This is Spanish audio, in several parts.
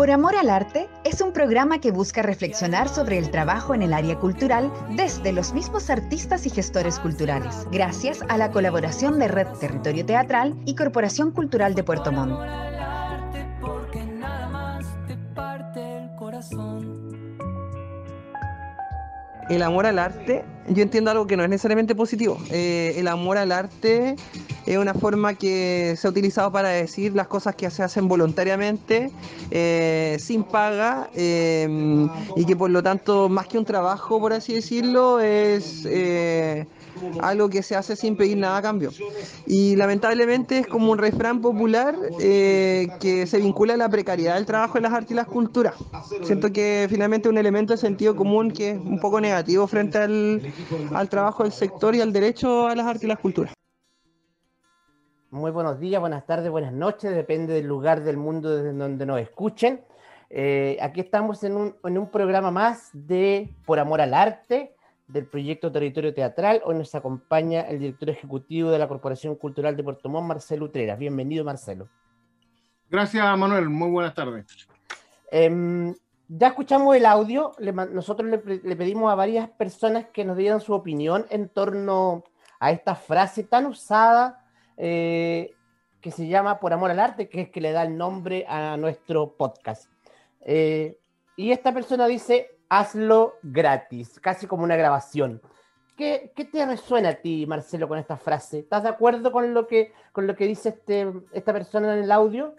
Por Amor al Arte es un programa que busca reflexionar sobre el trabajo en el área cultural desde los mismos artistas y gestores culturales, gracias a la colaboración de Red Territorio Teatral y Corporación Cultural de Puerto Montt. el amor al arte, yo entiendo algo que no es necesariamente positivo. Eh, el amor al arte es una forma que se ha utilizado para decir las cosas que se hacen voluntariamente, eh, sin paga, eh, y que por lo tanto, más que un trabajo, por así decirlo, es algo que se hace sin pedir nada a cambio. Y lamentablemente es como un refrán popular eh, que se vincula a la precariedad del trabajo en las artes y las culturas. Siento que finalmente un elemento de sentido común que es un poco negativo frente al trabajo del sector y al derecho a las artes y las culturas. Muy buenos días, buenas tardes, buenas noches, depende del lugar del mundo desde donde nos escuchen. Eh, aquí estamos en un, en un programa más de Por Amor al Arte, del proyecto Territorio Teatral. Hoy nos acompaña el director ejecutivo de la Corporación Cultural de Puerto Montt, Marcelo Utreras. Bienvenido, Marcelo. Gracias, Manuel. Muy buenas tardes. Em, ya escuchamos el audio. nosotros le, pedimos a varias personas que nos dieran su opinión en torno a esta frase tan usada eh, que se llama Por Amor al Arte, que es que le da el nombre a nuestro podcast. Eh, y esta persona dice, hazlo gratis, casi como una grabación. ¿Qué, te resuena a ti, Marcelo, con esta frase? ¿Estás de acuerdo con lo que, con lo que dice este, esta persona en el audio?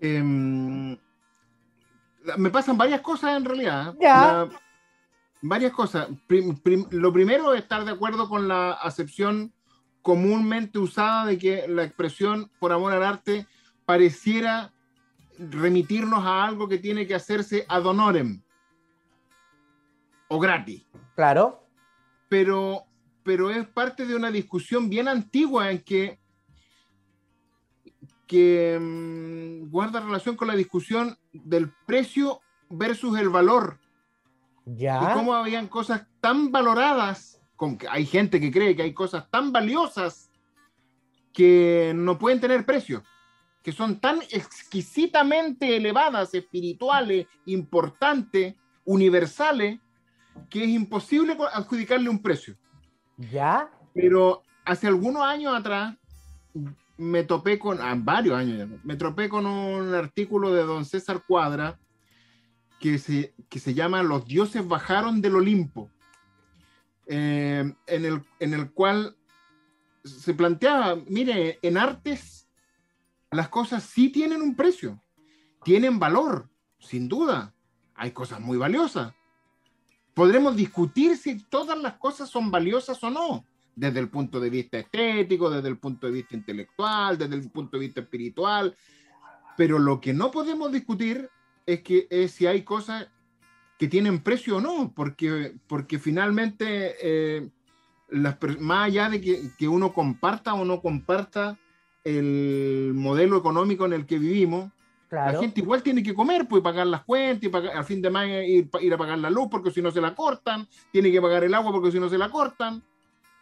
Em, me pasan varias cosas en realidad. Ya. varias cosas. lo primero es estar de acuerdo con la acepción comúnmente usada de que la expresión por amor al arte pareciera remitirnos a algo que tiene que hacerse ad honorem o gratis. Claro. Pero, pero es parte de una discusión bien antigua en que, que mm, guarda relación con la discusión del precio versus el valor. Ya. Y cómo habían cosas tan valoradas, con que hay gente que cree que hay cosas tan valiosas que no pueden tener precio, que son tan exquisitamente elevadas, espirituales, importantes, universales, que es imposible adjudicarle un precio. ¿Ya? Pero hace algunos años atrás me topé con, ah, varios años me topé con un artículo de don César Cuadra que se, que se llama Los dioses bajaron del Olimpo, eh, en, el, en el cual se planteaba, mire, en artes las cosas sí tienen un precio, tienen valor, sin duda, hay cosas muy valiosas, podremos discutir si todas las cosas son valiosas o no, desde el punto de vista estético, desde el punto de vista intelectual, desde el punto de vista espiritual, pero lo que no podemos discutir es que es si hay cosas que tienen precio o no, porque, porque finalmente, eh, las, más allá de que, que uno comparta o no comparta el modelo económico en el que vivimos, la gente igual tiene que comer, pues pagar las cuentas, y pagar, al fin de mes ir, ir, a pagar la luz porque si no se la cortan, tiene que pagar el agua porque si no se la cortan,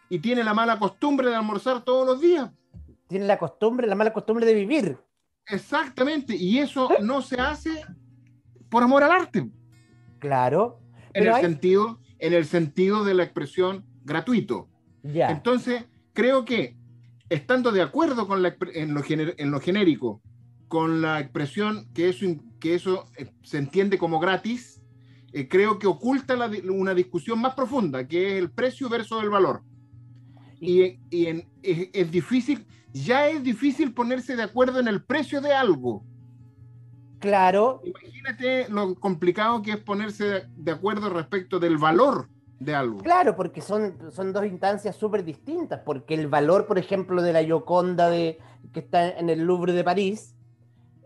y tiene la mala costumbre de almorzar todos los días. Tiene la costumbre, la mala costumbre de vivir. Exactamente, y eso no se hace por amor al arte. Claro. En el, sentido, en el sentido de la expresión gratuito. Ya. Entonces, creo que estando de acuerdo con la, en, lo en lo genérico, con la expresión que eso, que eso eh, se entiende como gratis, eh, creo que oculta una discusión más profunda, que es el precio versus el valor. Y, es, difícil, ya es difícil ponerse de acuerdo en el precio de algo. Claro. Imagínate lo complicado que es ponerse de acuerdo respecto del valor de algo. Claro, porque son, son dos instancias súper distintas, porque el valor, por ejemplo, de la Yoconda de, que está en el Louvre de París,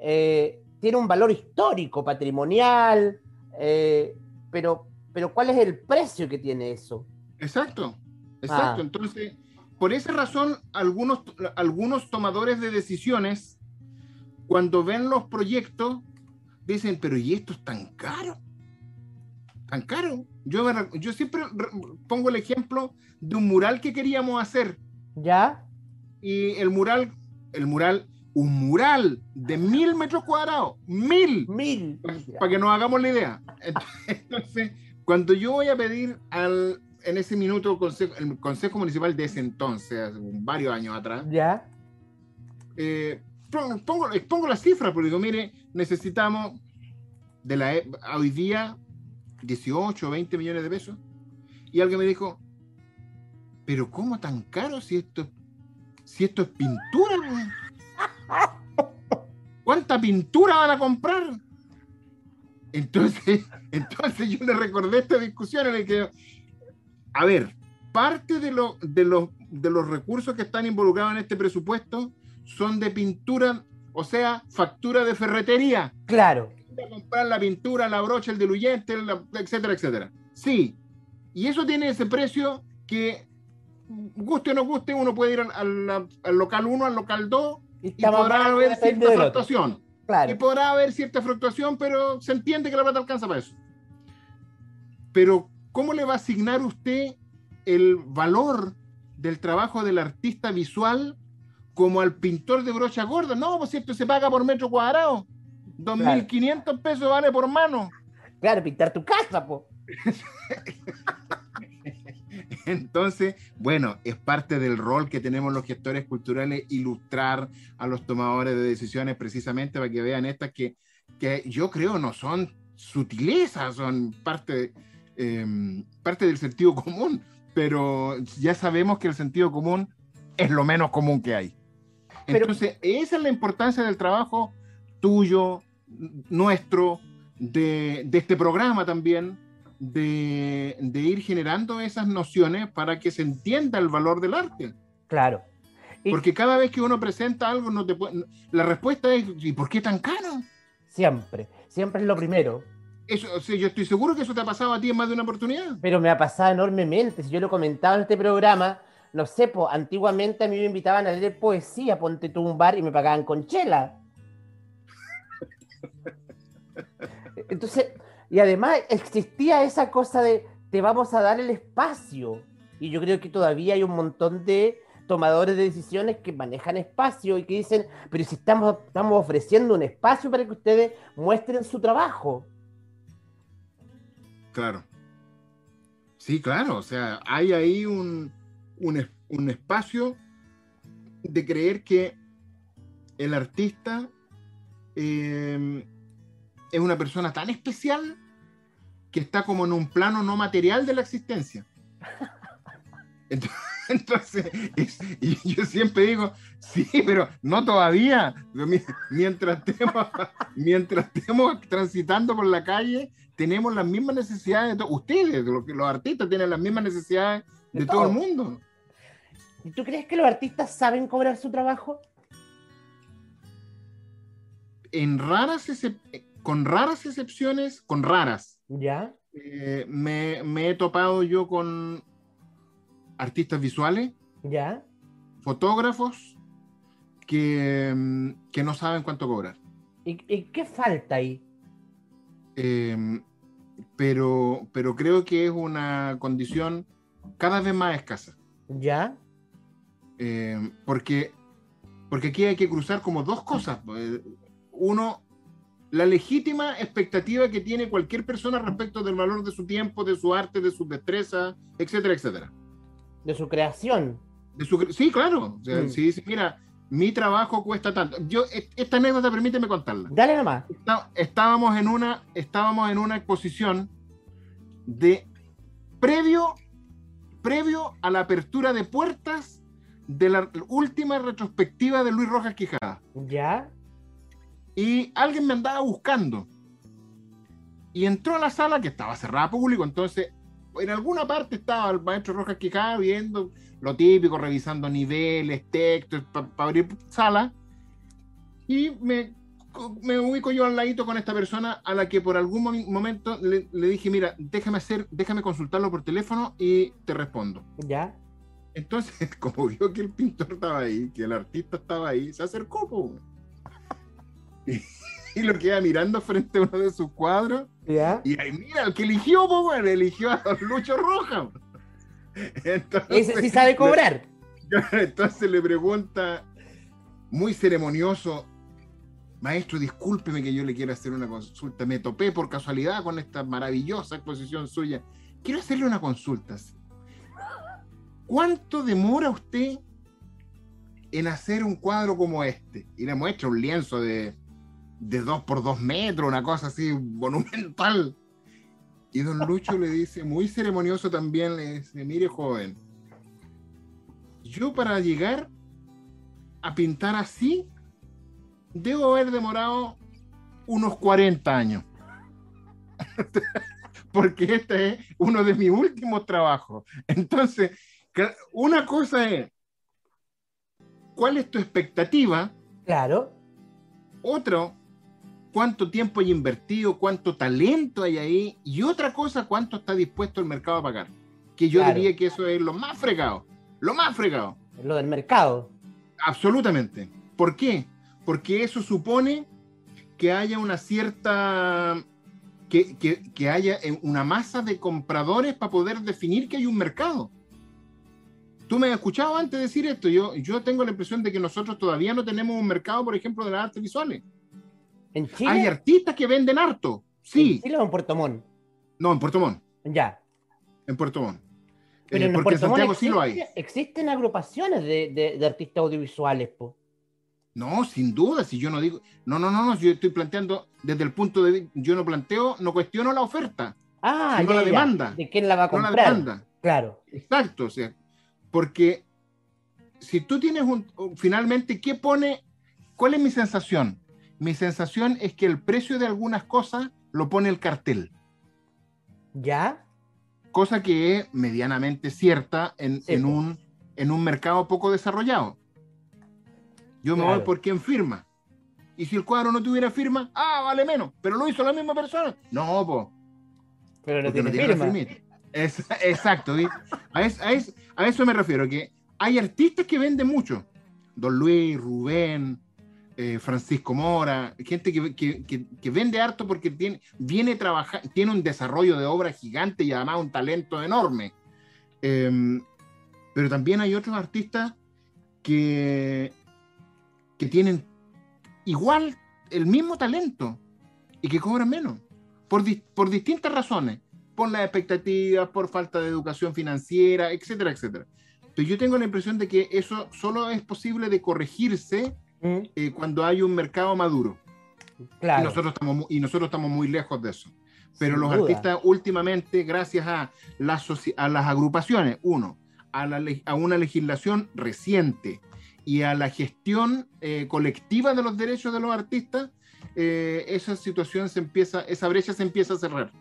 eh, tiene un valor histórico, patrimonial, eh, pero, pero ¿cuál es el precio que tiene eso? Exacto, exacto. Ah. Entonces, por esa razón, algunos, algunos tomadores de decisiones, cuando ven los proyectos, dicen, pero ¿y esto es tan caro? Tan caro. Yo, yo siempre pongo el ejemplo de un mural que queríamos hacer. ¿Ya? Y el mural, el mural un mural de mil metros cuadrados, mil, Mil. para que nos hagamos la idea. Entonces, cuando yo voy a pedir al, en ese minuto consejo- el Consejo Municipal de ese entonces, hace varios años atrás, Ya. eh, pongo, pongo, expongo las cifras, porque digo, mire, necesitamos de la e- hoy día 18 o 20 millones de pesos. Y alguien me dijo, pero ¿cómo tan caro si esto, si esto es pintura? ¿Cuánta pintura van a comprar? Entonces, entonces yo le recordé esta discusión en la que, a ver, parte de, lo- de, los, de los recursos que están involucrados en este presupuesto son de pintura, o sea, factura de ferretería. Claro. Comprar la pintura, la brocha, el diluyente, la- etcétera, etcétera. Sí. Y eso tiene ese precio que, guste o no guste, uno puede ir al, al- al local 1, al local 2 Y, y podrá haber cierta fluctuación. Y Claro. podrá haber cierta fluctuación, pero se entiende que la plata alcanza para eso. Pero, ¿cómo le va a asignar usted el valor del trabajo del artista visual como al pintor de brocha gorda? No, pues esto se paga por metro cuadrado. 2.500 pesos vale por mano. Claro, pintar tu casa, po. Entonces, bueno, es parte del rol que tenemos los gestores culturales ilustrar a los tomadores de decisiones precisamente para que vean estas que, que yo creo no son sutilezas, son parte, eh, parte del sentido común, pero ya sabemos que el sentido común es lo menos común que hay. Pero- Entonces, esa es la importancia del trabajo tuyo, nuestro, de, de este programa también, de, de ir generando esas nociones para que se entienda el valor del arte. Claro. Y Porque cada vez que uno presenta algo, no te puede- la respuesta es, ¿y por qué tan caro? siempre, siempre es lo primero. Eso, o sea, yo estoy seguro que eso te ha pasado a ti en más de una oportunidad. Pero me ha pasado enormemente. Si yo lo comentaba en este programa, no sé, po, antiguamente a mí me invitaban a leer poesía, ponte tú un bar y me pagaban con chela. Entonces, y además existía esa cosa de te vamos a dar el espacio. Y yo creo que todavía hay un montón de tomadores de decisiones que manejan espacio y que dicen, pero si estamos, estamos ofreciendo un espacio para que ustedes muestren su trabajo. Claro. Sí, claro. O sea, hay ahí un, un, un espacio de creer que el artista eh, es una persona tan especial que está como en un plano no material de la existencia. Ent- Entonces, es- y yo siempre digo, sí, pero no todavía. Mi- Mientras estemos, mientras estemos transitando por la calle, tenemos las mismas necesidades de todos. Ustedes, los, los artistas, tienen las mismas necesidades de, De todo el mundo. ¿Y tú crees que los artistas saben cobrar su trabajo? En raras con raras excepciones, con raras, ¿Ya? eh, me, me he topado yo con artistas visuales, ¿Ya? fotógrafos, que, que no saben cuánto cobrar. ¿Y, y qué falta ahí? Eh, pero, pero creo que es una condición cada vez más escasa. ¿Ya? Eh, porque, porque aquí hay que cruzar como dos cosas. Eh, Uno, la legítima expectativa que tiene cualquier persona respecto del valor de su tiempo, de su arte, de sus destrezas, etcétera, etcétera. De su creación. De su- sí, claro. O sea, Mm. Si dice, mira, mi trabajo cuesta tanto. Yo, e- esta anécdota, permíteme contarla. Dale nomás. Está- estábamos en una estábamos en una exposición de previo previo a la apertura de puertas de la última retrospectiva de Luis Rojas Quijada ¿Ya? y alguien me andaba buscando y entró a la sala que estaba cerrada a público entonces en alguna parte estaba el maestro Rojas Quijada viendo lo típico revisando niveles textos para abrir sala y me me ubico yo al ladito con esta persona a la que por algún momen- momento le, le dije, mira, déjame hacer, déjame consultarlo por teléfono y te respondo. ¿Ya? Entonces, como vio que el pintor estaba ahí, que el artista estaba ahí, se acercó, po. Y, y lo queda mirando frente a uno de sus cuadros. ¿Ya? Y ahí, mira, el que eligió, po, weón, eligió a Lucho Roja. Entonces, Ese sí sabe cobrar. entonces le pregunta, muy ceremonioso, maestro, discúlpeme que yo le quiero hacer una consulta. Me topé por casualidad con esta maravillosa exposición suya. Quiero hacerle una consulta. ¿Cuánto demora usted en hacer un cuadro como este? Y le muestra un lienzo de, de dos por dos metros, una cosa así monumental. Y don Lucho le dice, muy ceremonioso también, le dice, mire joven, yo para llegar a pintar así, debo haber demorado unos 40 años. Porque este es uno de mis últimos trabajos. Entonces, una cosa es, ¿cuál es tu expectativa? Claro. Otro, cuánto tiempo hay invertido, cuánto talento hay ahí, y otra cosa, cuánto está dispuesto el mercado a pagar. Que yo diría que eso es lo más fregado, lo más fregado. Lo del mercado. Absolutamente. ¿Por qué? Porque eso supone que haya una cierta, que, que, que haya una masa de compradores para poder definir que hay un mercado. Tú me has escuchado antes decir esto. Yo, yo tengo la impresión de que nosotros todavía no tenemos un mercado, por ejemplo, de las artes visuales. ¿En Chile? Hay artistas que venden harto. Sí. ¿En Chile o en Puerto Montt? No, en Puerto Montt. Ya. En Puerto Montt. Pero Eh, en porque Puerto en Santiago sí lo hay. existe- Existen agrupaciones de, de- de artistas audiovisuales, po. No, sin duda, si yo no digo, no, no, no, no, yo estoy planteando desde el punto de vista, yo no planteo, no cuestiono la oferta, Ah, Sino ya, la ya. demanda. ¿De quién la va a no la comprar? demanda. Claro. Exacto, o sea, porque si tú tienes un, finalmente, ¿qué pone? ¿Cuál es mi sensación? Mi sensación es que el precio de algunas cosas lo pone el cartel, ¿Ya? cosa que es medianamente cierta en, Sí, en po. un, en un mercado poco desarrollado. Yo me Claro. voy por quien firma. Y si el cuadro no tuviera firma, ah, vale menos, pero lo hizo la misma persona. No, pues. Pero no porque no tiene tiene firma. Es- exacto, a, es- a es- a eso me refiero, que hay artistas que venden mucho. Don Luis, Rubén, eh, Francisco Mora, gente que, que- que- vende harto porque tiene, viene trabajar, tiene un desarrollo de obra gigante y además un talento enorme. Em, pero también hay otros artistas que, que tienen igual el mismo talento y que cobran menos por, por distintas razones, por las expectativas, por falta de educación financiera, etcétera, etcétera. Entonces yo tengo la impresión de que eso solo es posible de corregirse Mm, eh, cuando hay un mercado maduro. Claro. Y, nosotros estamos, y nosotros estamos muy lejos de eso. Pero Sin los duda. artistas últimamente, gracias a las, soci- a las agrupaciones, uno, a, la le- a una legislación reciente y a la gestión eh, colectiva de los derechos de los artistas, eh, esa situación se empieza, esa brecha se empieza a cerrar.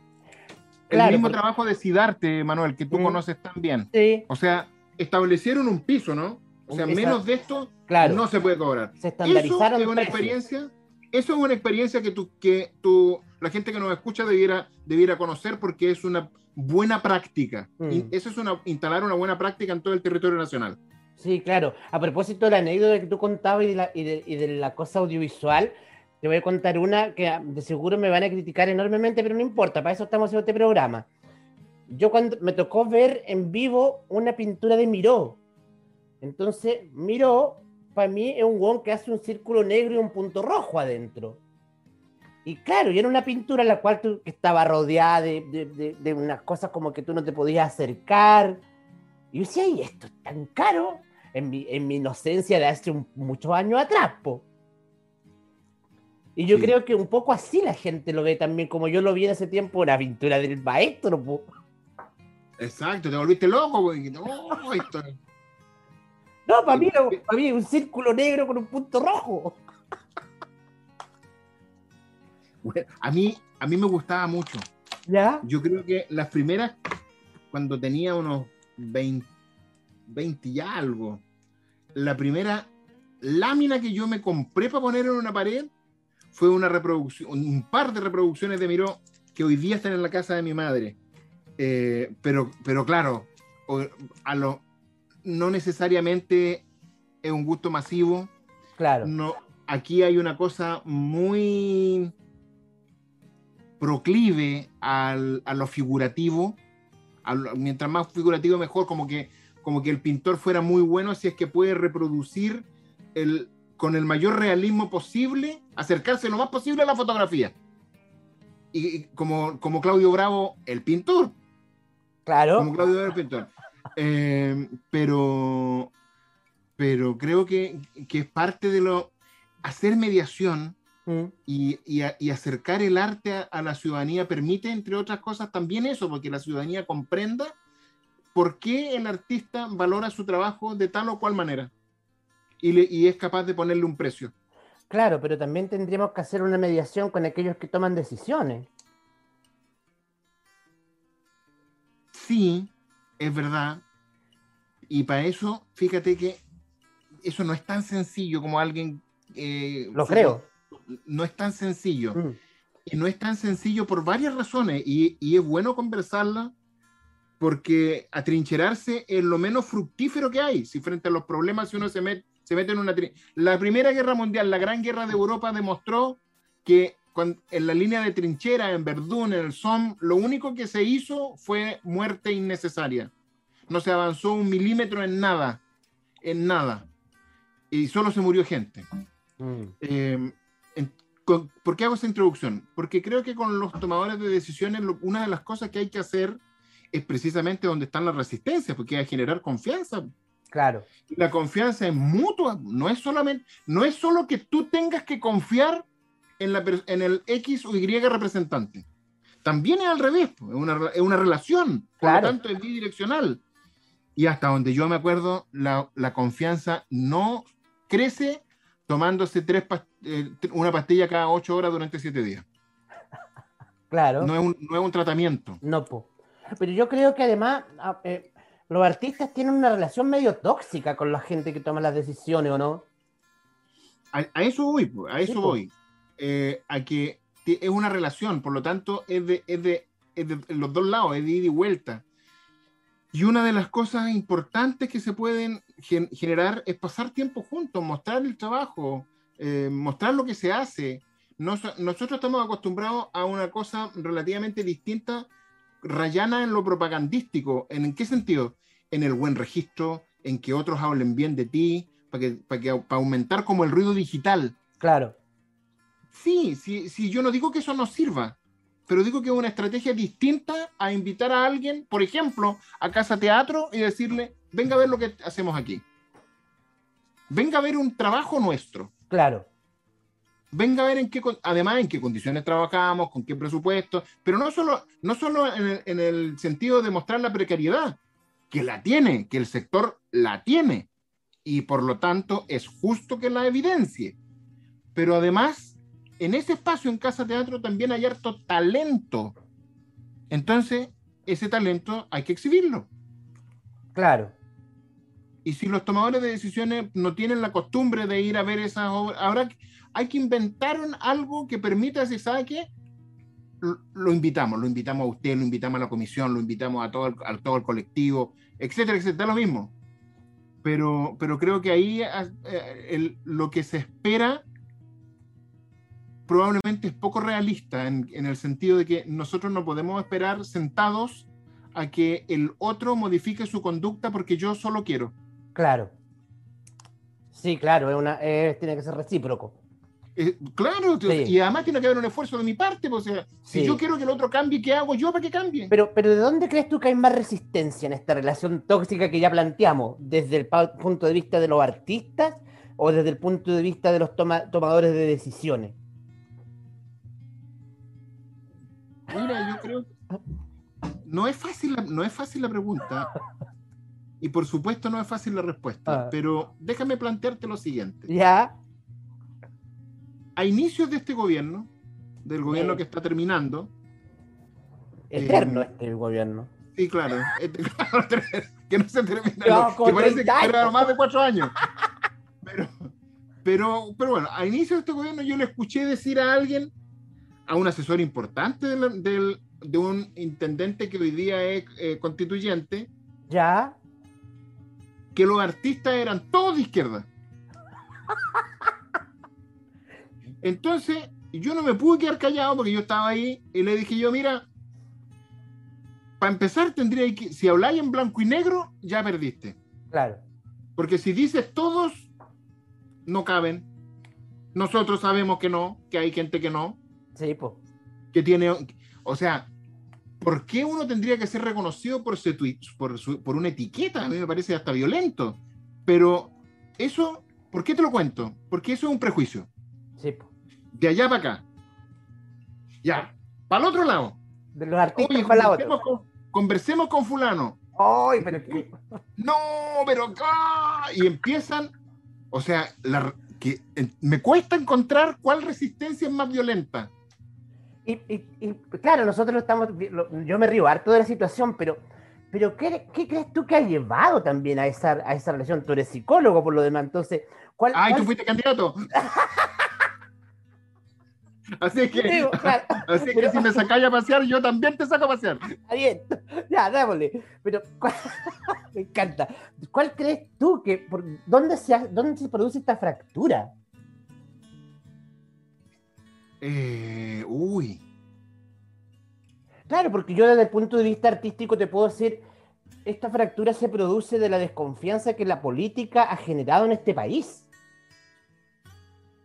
Claro, El mismo porque- trabajo de Sidarte, Manuel, que tú Mm. conoces tan bien. Sí, O sea, establecieron un piso, ¿no? O sea, Esa- menos de esto claro. no se puede cobrar. se Eso estandarizaron es una experiencia, eso es una experiencia que tú, que tú, la gente que nos escucha debiera, debiera conocer porque es una buena práctica. Mm. Y eso es una, instalar una buena práctica en todo el territorio nacional. Sí, claro. A propósito de la anécdota que tú contabas y de la, y de, y de la cosa audiovisual, te voy a contar una que ah, de seguro me van a criticar enormemente, pero no importa, para eso estamos haciendo este programa. Yo cuando me tocó ver en vivo una pintura de Miró. Entonces, Miró, para mí, es un guón que hace un círculo negro y un punto rojo adentro. Y claro, y era una pintura en la cual tú, que estaba rodeada de, de- de- de unas cosas como que tú no te podías acercar. Y yo decía, ¿y esto es tan caro? En mi, en mi inocencia de hace muchos años atrás, po. Y yo Sí. creo que un poco así la gente lo ve también, como yo lo vi en ese tiempo, una pintura del maestro, po. Exacto, te volviste loco. porque, no, esto- No, para mí, para mí un círculo negro con un punto rojo. Bueno, a, mí, a mí me gustaba mucho. ¿Ya? Yo creo que las primeras, cuando tenía unos 20, 20 y algo, la primera lámina que yo me compré para poner en una pared fue una reproducción, un par de reproducciones de Miró que hoy día están en la casa de mi madre. Eh, pero, pero claro, a lo, no necesariamente es un gusto masivo. Claro. No, aquí hay una cosa muy proclive al- a lo figurativo. a lo- mientras más figurativo, mejor. Como que, como que el pintor fuera muy bueno si es que puede reproducir el, con el mayor realismo posible, acercarse lo más posible a la fotografía. Y, como, como Claudio Bravo, el pintor. Claro. Como Claudio Bravo, el pintor. Eh, pero, pero creo que, que es parte de lo... Hacer mediación Mm, y, y a- y acercar el arte a, a la ciudadanía permite, entre otras cosas, también eso, porque la ciudadanía comprenda por qué el artista valora su trabajo de tal o cual manera y, le- y es capaz de ponerle un precio. Claro, pero también tendríamos que hacer una mediación con aquellos que toman decisiones. Sí, es verdad. Y para eso, fíjate que eso no es tan sencillo como alguien... eh, Lo creo. No es tan sencillo. Mm, Y no es tan sencillo por varias razones y, y es bueno conversarla porque atrincherarse es lo menos fructífero que hay. Si frente a los problemas, si uno se mete, se mete en una... tri- La Primera Guerra Mundial, la Gran Guerra de Europa demostró que en la línea de trinchera, en Verdún, en el Somme, lo único que se hizo fue muerte innecesaria. No se avanzó un milímetro en nada, en nada. Y solo se murió gente. mm. Eh, en- con- ¿Por qué hago esa introducción? Porque creo que con los tomadores de decisiones, lo- una de las cosas que hay que hacer es precisamente donde están las resistencias, porque hay que generar confianza. Claro, la confianza es mutua, no es solamente, no es solo que tú tengas que confiar en, la, en el X o Y representante. También es al revés, es una, es una relación, por Claro. lo tanto es bidireccional. Y hasta donde yo me acuerdo, la, la confianza no crece tomándose tres eh, una pastilla cada ocho horas durante siete días. claro. No es un, no es un tratamiento. No, po. Pero yo creo que además a- eh, los artistas tienen una relación medio tóxica con la gente que toma las decisiones, ¿o no? A, a eso voy, a eso Sí, voy. Eh, a que es una relación, por lo tanto, es de, es de, es de los dos lados, es de ida y vuelta. Y una de las cosas importantes que se pueden gen- generar es pasar tiempo juntos, mostrar el trabajo, eh, mostrar lo que se hace. Nos- nosotros estamos acostumbrados a una cosa relativamente distinta, rayana en lo propagandístico. ¿En qué sentido? En el buen registro, en que otros hablen bien de ti, para que, para que para aumentar como el ruido digital. Claro, Sí, sí, sí, yo no digo que eso no sirva, pero digo que es una estrategia distinta a invitar a alguien, por ejemplo, a casa teatro y decirle, venga a ver lo que hacemos aquí. Venga a ver un trabajo nuestro. claro. Venga a ver en qué, además en qué condiciones trabajamos, con qué presupuesto, pero no solo, no solo en el, en el sentido de mostrar la precariedad, que la tiene, que el sector la tiene, y por lo tanto es justo que la evidencie. Pero además, en ese espacio en Casa Teatro también hay harto talento. Entonces, ese talento hay que exhibirlo. Claro, Y si los tomadores de decisiones no tienen la costumbre de ir a ver esas obras, que- hay que inventar un- algo que permita, sabe qué, lo, invitamos, lo invitamos a usted, lo invitamos a la comisión, lo invitamos a todo el, todo el colectivo, etcétera, etcétera, lo mismo. Pero, pero creo que ahí ah, eh, el- lo que se espera probablemente es poco realista en, en el sentido de que nosotros no podemos esperar sentados a que el otro modifique su conducta porque yo solo quiero. claro. Sí, claro, tiene que ser recíproco. Eh, claro, Sí. y además tiene que haber un esfuerzo de mi parte. pues, o sea, si yo quiero que el otro cambie, ¿qué hago yo para que cambie? Pero, pero ¿de dónde crees tú que hay más resistencia en esta relación tóxica que ya planteamos? ¿Desde el punto de vista de los artistas o desde el punto de vista de los toma- tomadores de decisiones? Mira, yo creo no es fácil, la- no es fácil la pregunta. Y por supuesto no es fácil la respuesta. Ah. Pero déjame plantearte lo siguiente. Ya, A inicios de este gobierno, del gobierno que está terminando, eterno Eh, este gobierno. sí, claro, este- que no se termina, No, que parece que 30 era más de cuatro años. Pero, pero, pero bueno, a inicios de este gobierno yo le escuché decir a alguien, a un asesor importante del- del- de un intendente que hoy día es eh, constituyente, Ya, que los artistas eran todos de izquierda. Entonces, yo no me pude quedar callado porque yo estaba ahí y le dije yo, mira, para empezar tendría que, si habláis en blanco y negro, ya perdiste. claro. Porque si dices todos, no caben. Nosotros sabemos que no, que hay gente que no, Sí, pues. que tiene, o sea, ¿por qué uno tendría que ser reconocido por, ese tweet, por, su- por una etiqueta? A mí me parece hasta violento. Pero eso, ¿por qué te lo cuento? Porque eso es un prejuicio. Sí, po. De allá para acá. Ya, para el otro lado. De los artistas Oye, para la conversemos, otra. con, conversemos con fulano. Ay, pero qué- No, pero ¡ah! y empiezan, o sea, la- que eh, me cuesta encontrar cuál resistencia es más violenta. Y, y- y, claro, nosotros estamos. lo- Yo me río harto de la situación, pero. Pero ¿qué, qué crees tú que ha llevado también a esa, a esa relación? Tú eres psicólogo por lo demás, entonces. ¿cuál, Ay, cuál- tú fuiste candidato. Así que, claro, así que pero- si me sacáis a pasear, yo también te saco a pasear. Está bien, ya, démosle. Pero, ¿cuál- me encanta. ¿Cuál crees tú que, por, dónde, se, dónde se produce esta fractura? Eh, uy, Claro, porque yo desde el punto de vista artístico te puedo decir, esta fractura se produce de la desconfianza que la política ha generado en este país.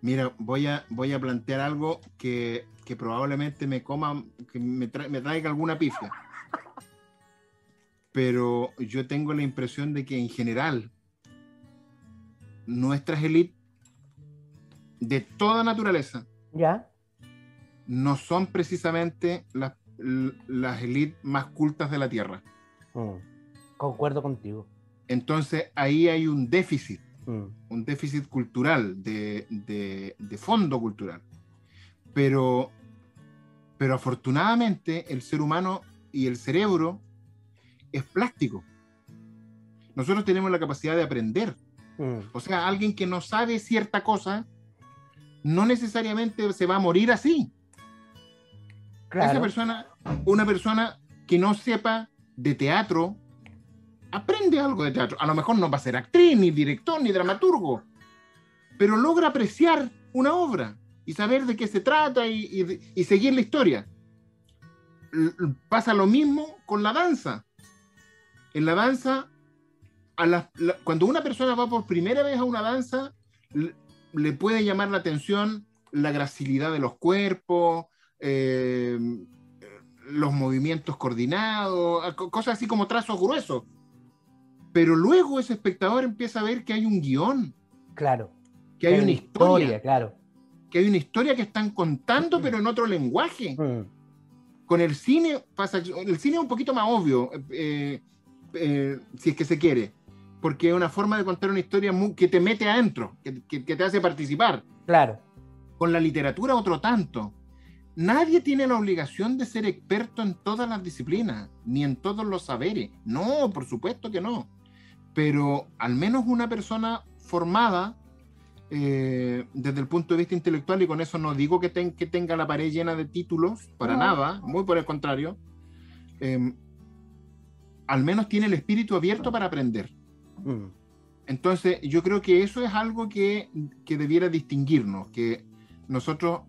Mira, voy a, voy a plantear algo que, que probablemente me coma, que me, tra- me traiga alguna pifia. Pero yo tengo la impresión de que en general nuestras élites de toda naturaleza ¿Ya? no son precisamente las, las élites más cultas de la Tierra. Mm, Concuerdo contigo. Entonces ahí hay un déficit, Mm, un déficit cultural, de, de- de fondo cultural. Pero, pero afortunadamente el ser humano y el cerebro es plástico. Nosotros tenemos la capacidad de aprender. mm, O sea, alguien que no sabe cierta cosa, no necesariamente se va a morir así. Esa persona, una persona que no sepa de teatro, aprende algo de teatro. A lo mejor no va a ser actriz, ni director, ni dramaturgo, pero logra apreciar una obra y saber de qué se trata y, seguir la historia. Pasa lo mismo con la danza. En la danza, cuando una persona va por primera vez a una danza, le, puede llamar la atención la gracilidad de los cuerpos, eh, los movimientos coordinados, cosas así como trazos gruesos. Pero luego ese espectador empieza a ver que hay un guion, Claro. que hay una historia, claro. que hay una historia que están contando, pero en otro lenguaje. Mm, Con el cine pasa, el cine es un poquito más obvio, eh, eh, si es que se quiere, porque es una forma de contar una historia muy- que te mete adentro, que, que- que te hace participar. Claro. Con la literatura otro tanto. Nadie tiene la obligación de ser experto en todas las disciplinas, ni en todos los saberes. No, por supuesto que no. Pero al menos una persona formada eh, desde el punto de vista intelectual, y con eso no digo que, ten- que tenga la pared llena de títulos, para No. nada, muy por el contrario, eh, al menos tiene el espíritu abierto para aprender. Mm, Entonces, yo creo que eso es algo que, que debiera distinguirnos, que nosotros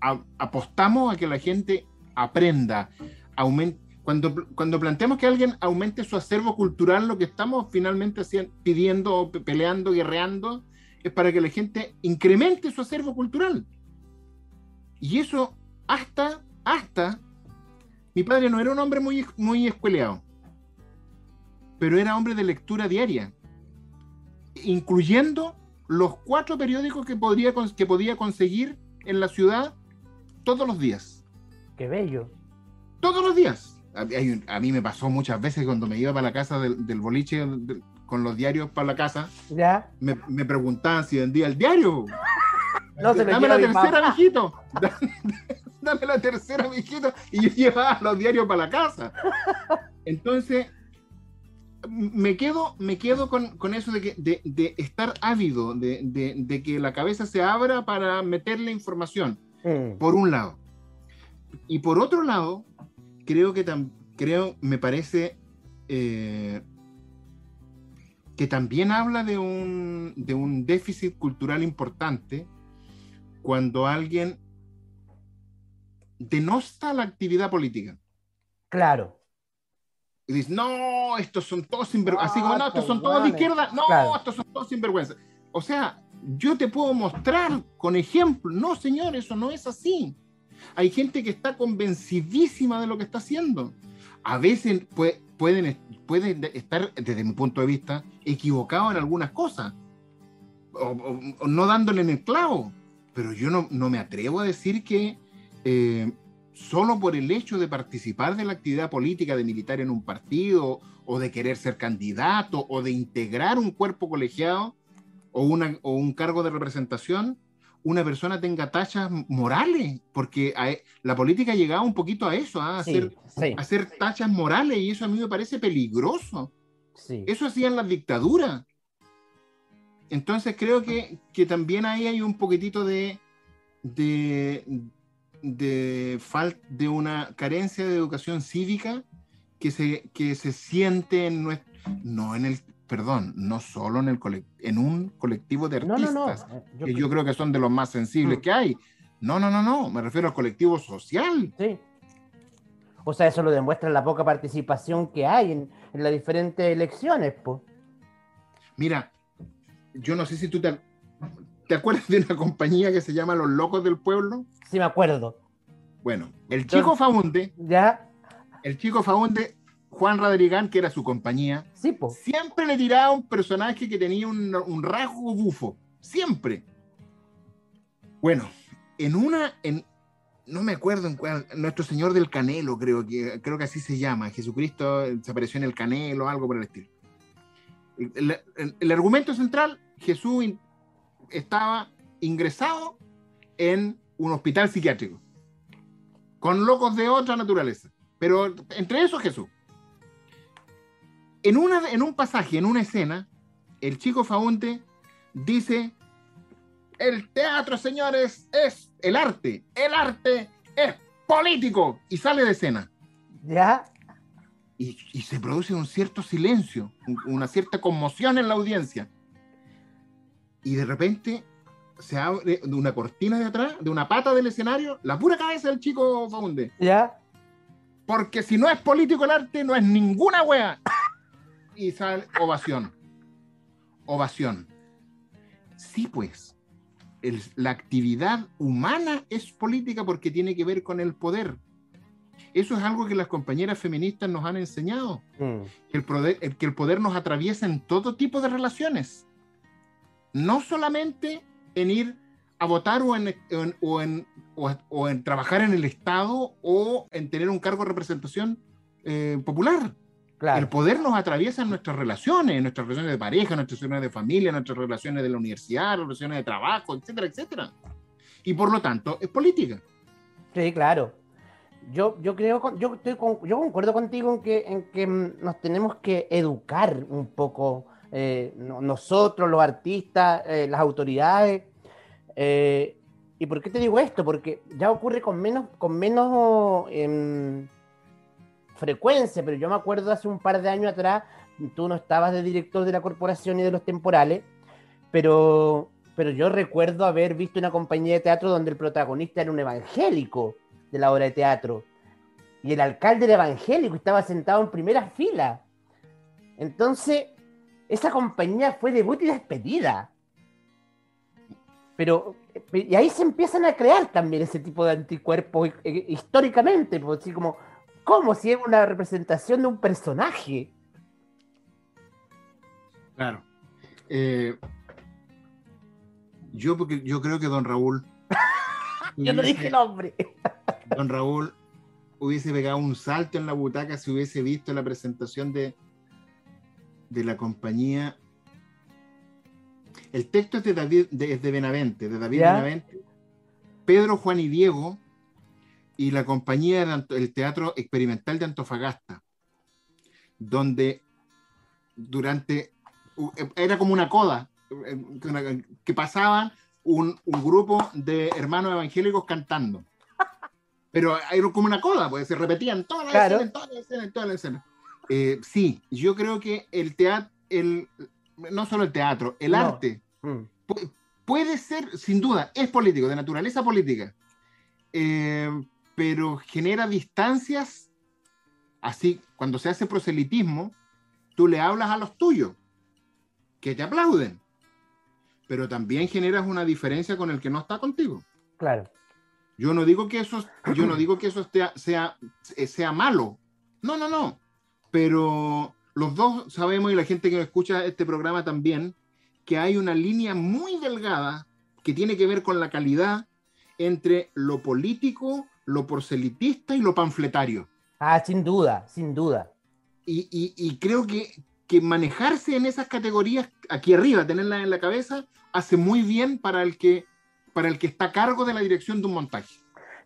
a- apostamos a que la gente aprenda, aumente. Cuando, cuando planteamos que alguien aumente su acervo cultural, lo que estamos finalmente pidiendo, pe- peleando, guerreando, es para que la gente incremente su acervo cultural. Y eso hasta, hasta, mi padre no era un hombre muy, muy escueleado, pero era hombre de lectura diaria incluyendo los cuatro periódicos que, podría, que podía conseguir en la ciudad todos los días. qué bello. Todos los días. A, hay a mí me pasó muchas veces cuando me iba para la casa del, del boliche del- con los diarios para la casa, ¿Ya? me, me preguntaban si vendía el diario. No se Dame la tercera, mijito. Dame la tercera, mijito. Y yo llevaba los diarios para la casa. Entonces, me quedo, me quedo con, con eso de, que, de, de estar ávido, de, de- de que la cabeza se abra para meterle información, Mm, por un lado. Y por otro lado, creo que tam- creo, me parece eh, que también habla de un, de un déficit cultural importante cuando alguien denosta la actividad política. Claro. Y dice, no, estos son todos sinvergüenza. Así como, no, estos son todos de izquierda. No, Claro. estos son todos sinvergüenza. O sea, yo te puedo mostrar con ejemplo. No, señor, eso no es así. Hay gente que está convencidísima de lo que está haciendo. A veces pueden, estar, desde mi punto de vista, equivocados en algunas cosas, o, no dándole en el clavo. Pero yo no, me atrevo a decir que eh, solo por el hecho de participar de la actividad política de militar en un partido, o de querer ser candidato, o de integrar un cuerpo colegiado, o un cargo de representación, una persona tenga tachas morales, porque e, la política ha llegado un poquito a eso, ¿ah? a, hacer, hacer, tachas morales, y eso a mí me parece peligroso. Eso hacían las dictaduras. Entonces creo que, que, también ahí hay un poquitito de, de, de, de una carencia de educación cívica que se, que se siente en nuestro, no en el perdón, no solo en, el en un colectivo de artistas, eh, que yo creo que son de los más sensibles mm. que hay. No, no, no, no, me refiero al colectivo social. Sí. O sea, eso lo demuestra la poca participación que hay en, las diferentes elecciones, pues. Mira, yo no sé si tú te, te acuerdas de una compañía que se llama Los Locos del Pueblo. Sí, me acuerdo. Bueno, el chico Faunde. Ya. El chico Faunde Juan Radrigán, que era su compañía, siempre le tiraba un personaje que tenía un, rasgo bufo. Siempre. Bueno, en una, en, no me acuerdo en cuál, Nuestro Señor del Canelo, creo que, creo que así se llama. Jesucristo se apareció en el Canelo, algo por el estilo. El, argumento central, Jesús estaba ingresado en un hospital psiquiátrico, con locos de otra naturaleza. Pero entre esos Jesús en, una, en un pasaje, en una escena, el chico Faunte dice, el teatro, señores, es el arte, el arte es político, y sale de escena. ¿Ya? Y, y se produce un cierto silencio, una cierta conmoción en la audiencia. Y de repente se abre de una cortina de atrás, de una pata del escenario, la pura cabeza del chico Faunde. ¿Ya? Porque si no es político el arte, no es ninguna wea y sale ovación. Ovación. Sí, pues, la actividad humana es política porque tiene que ver con el poder. Eso es algo que las compañeras feministas nos han enseñado. Mm. El poder, que el poder nos atraviesa en todo tipo de relaciones. No solamente en ir a votar o en, o, en, o, en, trabajar en el Estado o en tener un cargo de representación eh, popular. El poder nos atraviesa en nuestras relaciones, en nuestras relaciones de pareja, en nuestras relaciones de familia, en nuestras relaciones de la universidad, relaciones de trabajo, etcétera, etcétera. Y por lo tanto, es política. Sí, claro. Yo, yo creo, yo, estoy yo concuerdo contigo en que, en que nos tenemos que educar un poco eh, nosotros, los artistas, eh, las autoridades. Eh, ¿Y por qué te digo esto? Porque ya ocurre con menos, con menos em, frecuencia, pero yo me acuerdo hace un par de años atrás, tú no estabas de director de la corporación y de los temporales, pero, pero yo recuerdo haber visto una compañía de teatro donde el protagonista era un evangélico de la obra de teatro. Y el alcalde era evangélico, estaba sentado en primera fila. Entonces, esa compañía fue debut y despedida. Pero, y ahí se empiezan a crear también ese tipo de anticuerpos eh, históricamente, pues, así como ¿Cómo? Si es una representación de un personaje. Claro. Eh, yo, porque, yo creo que don Raúl. yo no dije nombre. don Raúl hubiese pegado un salto en la butaca si hubiese visto la presentación de, de la compañía. El texto es de David, de, de Benavente, de David Benavente. Pedro, Juan y Diego y la compañía del Teatro Experimental de Antofagasta, donde durante, era como una coda, eh, que pasaban un, un grupo de hermanos evangélicos cantando. Pero era como una coda, porque se repetían todas las escenas, todas las escenas, todas las escenas. Eh, sí, yo creo que el teatro, el, no solo el teatro, el arte, mm. puede ser, sin duda, es político, de naturaleza política. Eh, pero genera distancias. Así, cuando se hace proselitismo, tú le hablas a los tuyos, que te aplauden. pero también generas una diferencia con el que no está contigo. Claro. Yo no digo que eso, yo no digo que eso sea, sea, sea malo. No, no, no. Pero los dos sabemos, y la gente que escucha este programa también, que hay una línea muy delgada que tiene que ver con la calidad entre lo político, lo porcelitista y lo panfletario. Ah, sin duda, sin duda. Y, y, y creo que, que, manejarse en esas categorías aquí arriba, tenerlas en la cabeza, hace muy bien para el que para el que está a cargo de la dirección de un montaje.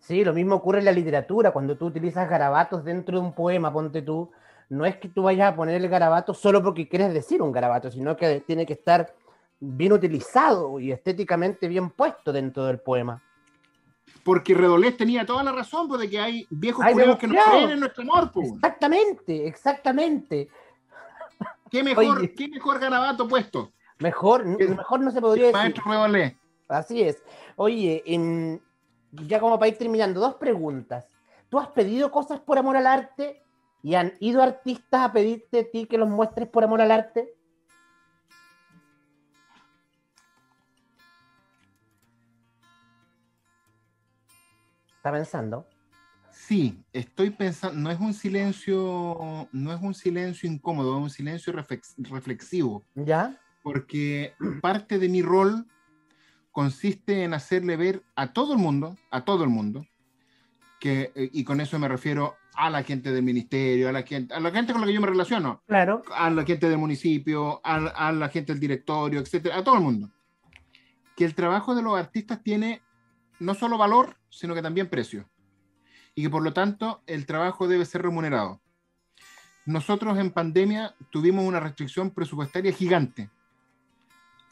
Sí, lo mismo ocurre en la literatura, cuando tú utilizas garabatos dentro de un poema, ponte tú, no es que tú vayas a poner el garabato solo porque quieres decir un garabato, sino que tiene que estar bien utilizado y estéticamente bien puesto dentro del poema. Porque Redolés tenía toda la razón, pues, de que hay viejos culeros que no creen en nuestro amor. Pues. Exactamente, exactamente. ¿Qué mejor, ¿qué mejor garabato puesto? Mejor, mejor no se podría decir. Maestro Redolés. Así es. Oye, en, ya como para ir terminando, dos preguntas. ¿Tú has pedido cosas por amor al arte y han ido artistas a pedirte a ti que los muestres por amor al arte? ¿Está pensando? Sí, estoy pensando, no es un silencio, no es un silencio incómodo, es un silencio reflexivo. ¿Ya? Porque parte de mi rol consiste en hacerle ver a todo el mundo, a todo el mundo, que, eh, y con eso me refiero a la gente del ministerio, a la gente, a la gente con la que yo me relaciono, claro. a la gente del municipio, a, a la gente del directorio, etcétera, a todo el mundo. Que el trabajo de los artistas tiene no solo valor, sino que también precio. Y que por lo tanto el trabajo debe ser remunerado. Nosotros en pandemia tuvimos una restricción presupuestaria gigante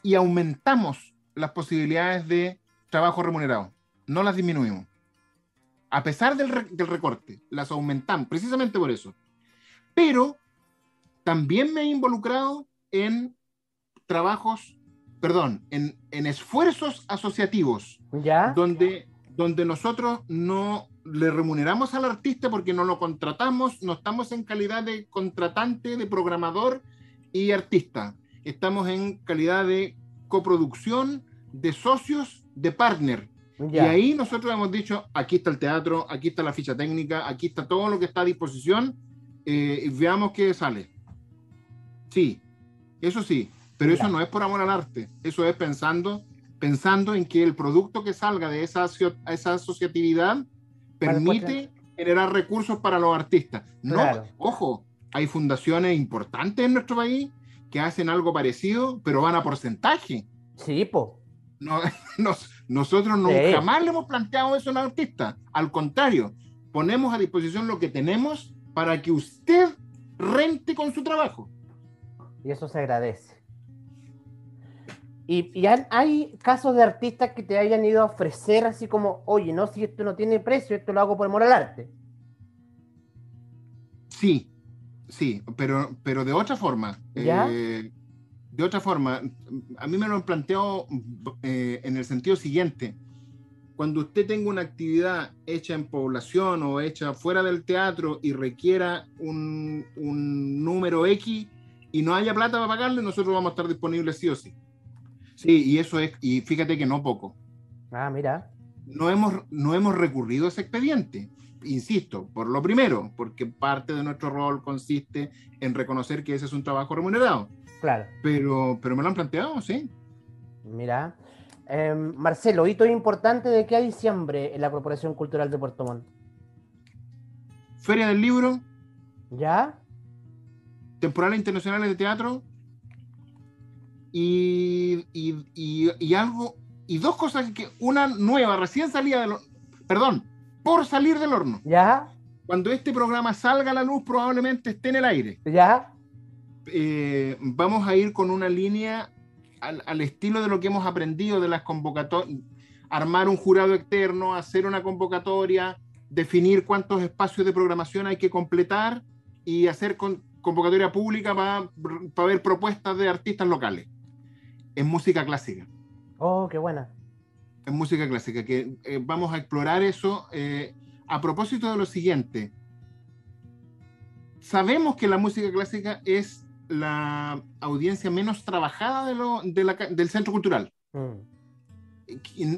y aumentamos las posibilidades de trabajo remunerado, no las disminuimos. A pesar del, recorte, las aumentamos, precisamente por eso. Pero también me he involucrado en trabajos, perdón, en, esfuerzos asociativos, ¿Ya? Donde, donde nosotros no le remuneramos al artista porque no lo contratamos, no estamos en calidad de contratante, de programador y artista. Estamos en calidad de coproducción de socios, de partner. Y ahí nosotros hemos dicho, aquí está el teatro, aquí está la ficha técnica, aquí está todo lo que está a disposición, eh, veamos qué sale. Sí, eso sí, pero eso no es por amor al arte, eso es pensando, pensando en que el producto que salga de esa, esa asociatividad permite generar recursos para los artistas. No, ojo, hay fundaciones importantes en nuestro país que hacen algo parecido, pero van a porcentaje. Sí, po. No, nosotros no, jamás le hemos planteado eso a un artista. Al contrario, ponemos a disposición lo que tenemos para que usted rente con su trabajo. Y eso se agradece. Y, y, hay casos de artistas que te hayan ido a ofrecer así como, oye, no, si esto no tiene precio, esto lo hago por amor al arte. Sí, sí, pero, pero de otra forma. ¿Ya? Eh, de otra forma, a mí me lo han planteado eh, en el sentido siguiente. Cuando usted tenga una actividad hecha en población o hecha fuera del teatro y requiera un, un número X y no haya plata para pagarle, nosotros vamos a estar disponibles sí o sí. Sí, y eso es, y fíjate que no poco. Ah, mira. No hemos, no hemos recurrido a ese expediente, insisto, por lo primero, porque parte de nuestro rol consiste en reconocer que ese es un trabajo remunerado. Claro. Pero, pero me lo han planteado, sí. Mira. Em, Marcelo, hito importante de qué diciembre en la Corporación Cultural de Puerto Montt. Feria del Libro. ¿Ya? Temporales internacionales de teatro. Y, y, algo, y dos cosas que, una nueva, recién salida del perdón, por salir del horno. ¿Ya? Cuando este programa salga a la luz, probablemente esté en el aire. ¿Ya? Eh, vamos a ir con una línea al, estilo de lo que hemos aprendido de las convocatorias, armar un jurado externo, hacer una convocatoria, definir cuántos espacios de programación hay que completar y hacer convocatoria pública para ver propuestas de artistas locales. En música clásica. Oh, qué buena. En música clásica, que eh, vamos a explorar eso eh, a propósito de lo siguiente. Sabemos que la música clásica es la audiencia menos trabajada de lo, del centro cultural. Mm.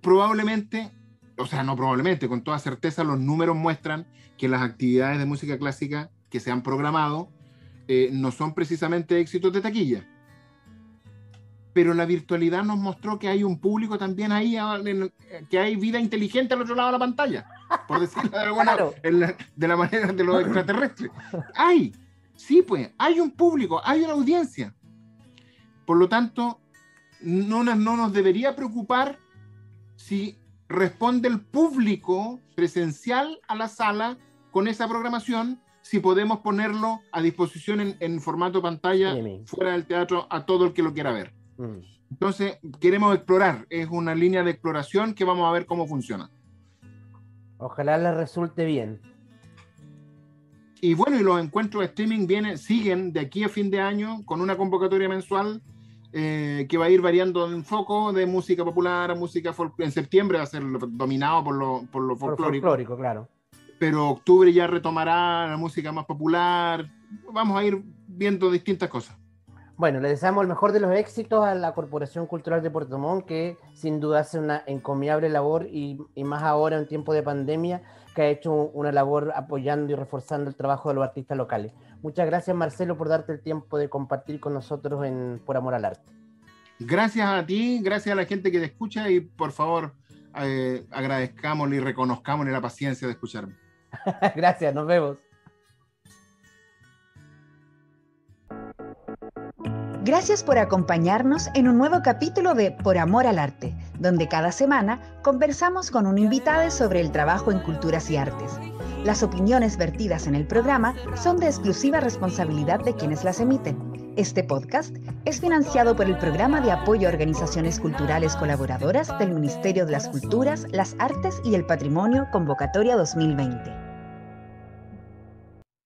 Probablemente, o sea, no probablemente, con toda certeza los números muestran que las actividades de música clásica que se han programado eh, no son precisamente éxitos de taquilla. Pero la virtualidad nos mostró que hay un público también ahí, ah, que hay vida inteligente al otro lado de la pantalla, por decirlo de alguna de la manera de los extraterrestres. Hay, sí, pues, hay un público, hay una audiencia. Por lo tanto, no, no nos debería preocupar si responde el público presencial a la sala con esa programación si podemos ponerlo a disposición en, formato pantalla fuera del teatro a todo el que lo quiera ver. Mm. Entonces, queremos explorar, es una línea de exploración que vamos a ver cómo funciona. Ojalá les resulte bien. Y bueno, y los encuentros de streaming vienen, siguen de aquí a fin de año con una convocatoria mensual eh, que va a ir variando en foco de música popular a música folclórica. En septiembre va a ser dominado por lo, por lo folclórico. claro pero octubre ya retomará la música más popular. Vamos a ir viendo distintas cosas. Bueno, le deseamos el mejor de los éxitos a la Corporación Cultural de Puerto Montt, que sin duda hace una encomiable labor y, más ahora en tiempo de pandemia, que ha hecho una labor apoyando y reforzando el trabajo de los artistas locales. Muchas gracias, Marcelo, por darte el tiempo de compartir con nosotros en Por Amor al Arte. Gracias a ti, gracias a la gente que te escucha y por favor eh, agradezcámosle y reconozcámosle la paciencia de escucharme. Gracias, nos vemos. Gracias por acompañarnos en un nuevo capítulo de Por Amor al Arte, donde cada semana conversamos con un invitado sobre el trabajo en culturas y artes. Las opiniones vertidas en el programa son de exclusiva responsabilidad de quienes las emiten. Este podcast es financiado por el Programa de Apoyo a Organizaciones Culturales Colaboradoras del Ministerio de las Culturas, las Artes y el Patrimonio Convocatoria 2020.